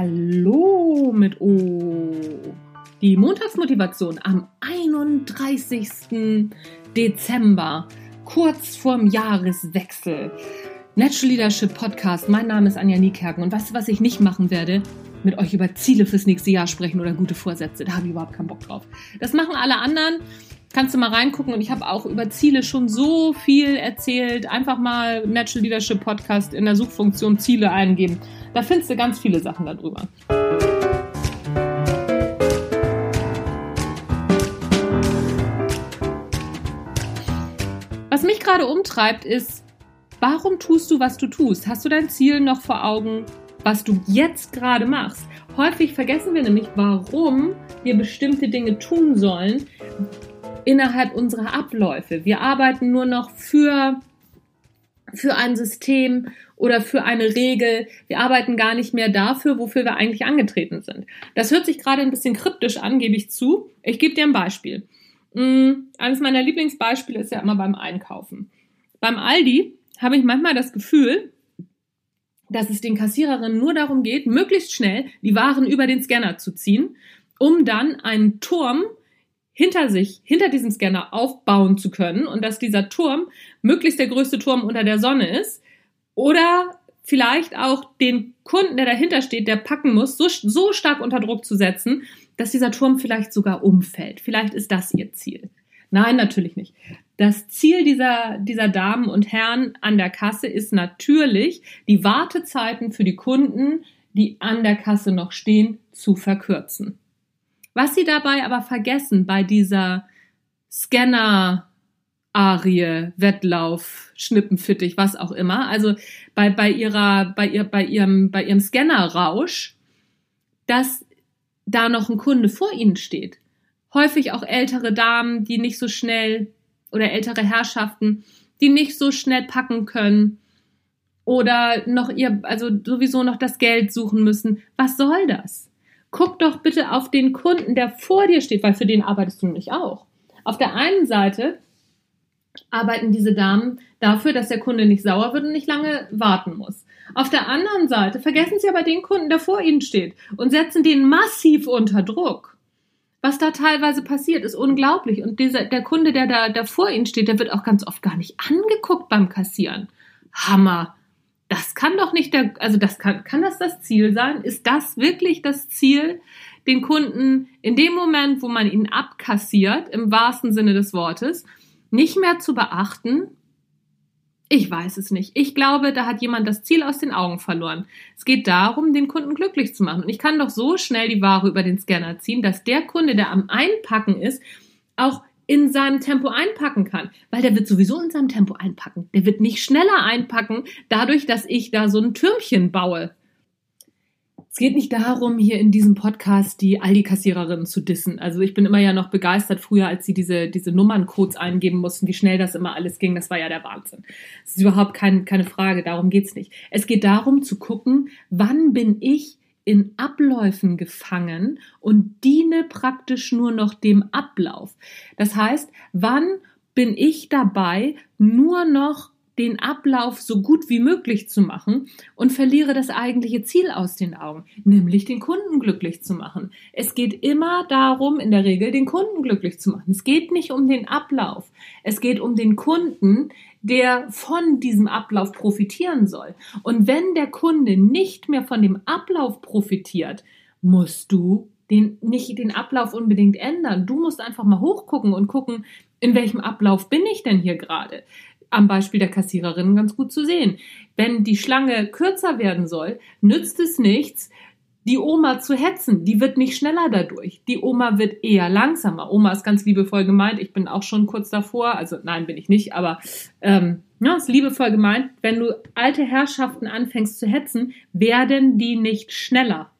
Hallo mit O. Die Montagsmotivation am 31. Dezember, kurz vorm Jahreswechsel. Natural Leadership Podcast. Mein Name ist Anja Niekerken und weißt du, was ich nicht machen werde? Mit euch über Ziele fürs nächste Jahr sprechen oder gute Vorsätze. Da habe ich überhaupt keinen Bock drauf. Das machen alle anderen kannst du mal reingucken und ich habe auch über Ziele schon so viel erzählt. Einfach mal Natural Leadership Podcast in der Suchfunktion Ziele eingeben. Da findest du ganz viele Sachen darüber. Was mich gerade umtreibt, ist, warum tust du, was du tust? Hast du dein Ziel noch vor Augen, was du jetzt gerade machst? Häufig vergessen wir nämlich, warum wir bestimmte Dinge tun sollen, innerhalb unserer Abläufe. Wir arbeiten nur noch für, für ein System oder für eine Regel. Wir arbeiten gar nicht mehr dafür, wofür wir eigentlich angetreten sind. Das hört sich gerade ein bisschen kryptisch an, gebe ich zu. Ich gebe dir ein Beispiel. Mm, eines meiner Lieblingsbeispiele ist ja immer beim Einkaufen. Beim Aldi habe ich manchmal das Gefühl, dass es den Kassiererinnen nur darum geht, möglichst schnell die Waren über den Scanner zu ziehen, um dann einen Turm hinter sich, hinter diesem Scanner aufbauen zu können und dass dieser Turm möglichst der größte Turm unter der Sonne ist oder vielleicht auch den Kunden, der dahinter steht, der packen muss, so, so stark unter Druck zu setzen, dass dieser Turm vielleicht sogar umfällt. Vielleicht ist das ihr Ziel. Nein, natürlich nicht. Das Ziel dieser, dieser Damen und Herren an der Kasse ist natürlich, die Wartezeiten für die Kunden, die an der Kasse noch stehen, zu verkürzen. Was sie dabei aber vergessen bei dieser Scanner-Arie, Wettlauf, Schnippenfittich, was auch immer, also bei, bei ihrer, bei ihr, bei ihrem, bei ihrem Scanner-Rausch, dass da noch ein Kunde vor ihnen steht. Häufig auch ältere Damen, die nicht so schnell oder ältere Herrschaften, die nicht so schnell packen können oder noch ihr, also sowieso noch das Geld suchen müssen. Was soll das? guck doch bitte auf den Kunden, der vor dir steht, weil für den arbeitest du nämlich auch. Auf der einen Seite arbeiten diese Damen dafür, dass der Kunde nicht sauer wird und nicht lange warten muss. Auf der anderen Seite vergessen sie aber den Kunden, der vor ihnen steht und setzen den massiv unter Druck. Was da teilweise passiert, ist unglaublich. Und dieser, der Kunde, der da, da vor ihnen steht, der wird auch ganz oft gar nicht angeguckt beim Kassieren. Hammer das kann doch nicht der, also das kann, kann das das Ziel sein? Ist das wirklich das Ziel, den Kunden in dem Moment, wo man ihn abkassiert, im wahrsten Sinne des Wortes, nicht mehr zu beachten? Ich weiß es nicht. Ich glaube, da hat jemand das Ziel aus den Augen verloren. Es geht darum, den Kunden glücklich zu machen. Und ich kann doch so schnell die Ware über den Scanner ziehen, dass der Kunde, der am Einpacken ist, auch in seinem Tempo einpacken kann, weil der wird sowieso in seinem Tempo einpacken. Der wird nicht schneller einpacken, dadurch, dass ich da so ein Türmchen baue. Es geht nicht darum, hier in diesem Podcast die Aldi-Kassiererinnen zu dissen. Also ich bin immer ja noch begeistert, früher, als sie diese, diese Nummerncodes eingeben mussten, wie schnell das immer alles ging. Das war ja der Wahnsinn. Das ist überhaupt kein, keine Frage, darum geht's nicht. Es geht darum zu gucken, wann bin ich in Abläufen gefangen und diene praktisch nur noch dem Ablauf. Das heißt, wann bin ich dabei, nur noch den Ablauf so gut wie möglich zu machen und verliere das eigentliche Ziel aus den Augen, nämlich den Kunden glücklich zu machen. Es geht immer darum, in der Regel den Kunden glücklich zu machen. Es geht nicht um den Ablauf. Es geht um den Kunden, der von diesem Ablauf profitieren soll. Und wenn der Kunde nicht mehr von dem Ablauf profitiert, musst du den, nicht den Ablauf unbedingt ändern. Du musst einfach mal hochgucken und gucken, in welchem Ablauf bin ich denn hier gerade? Am Beispiel der Kassiererin ganz gut zu sehen. Wenn die Schlange kürzer werden soll, nützt es nichts, die Oma zu hetzen. Die wird nicht schneller dadurch. Die Oma wird eher langsamer. Oma ist ganz liebevoll gemeint. Ich bin auch schon kurz davor. Also nein, bin ich nicht, aber ähm, ja, ist liebevoll gemeint. Wenn du alte Herrschaften anfängst zu hetzen, werden die nicht schneller.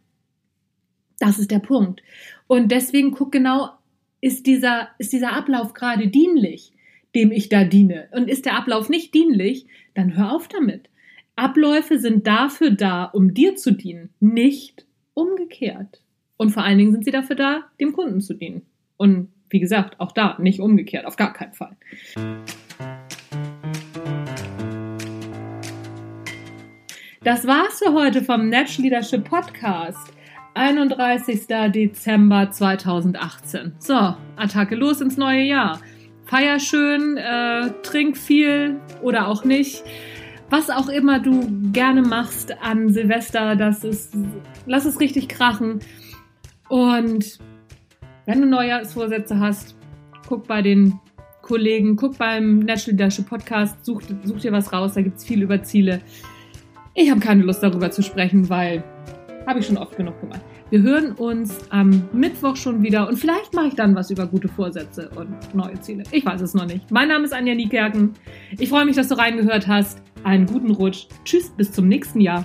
Das ist der Punkt. Und deswegen guck genau, ist dieser, ist dieser Ablauf gerade dienlich, dem ich da diene? Und ist der Ablauf nicht dienlich, dann hör auf damit. Abläufe sind dafür da, um dir zu dienen, nicht umgekehrt. Und vor allen Dingen sind sie dafür da, dem Kunden zu dienen. Und wie gesagt, auch da nicht umgekehrt, auf gar keinen Fall. Das war's für heute vom Natural Leadership Podcast. 31. Dezember 2018. So, Attacke los ins neue Jahr. Feier schön, äh, trink viel oder auch nicht. Was auch immer du gerne machst an Silvester, das ist, lass es richtig krachen. Und wenn du Neujahrsvorsätze hast, guck bei den Kollegen, guck beim Natural Leadership Podcast, such, such dir was raus, da gibt es viel über Ziele. Ich habe keine Lust darüber zu sprechen, weil habe ich schon oft genug gemacht. Wir hören uns am Mittwoch schon wieder und vielleicht mache ich dann was über gute Vorsätze und neue Ziele. Ich weiß es noch nicht. Mein Name ist Anja Niekerken. Ich freue mich, dass du reingehört hast. Einen guten Rutsch. Tschüss, bis zum nächsten Jahr.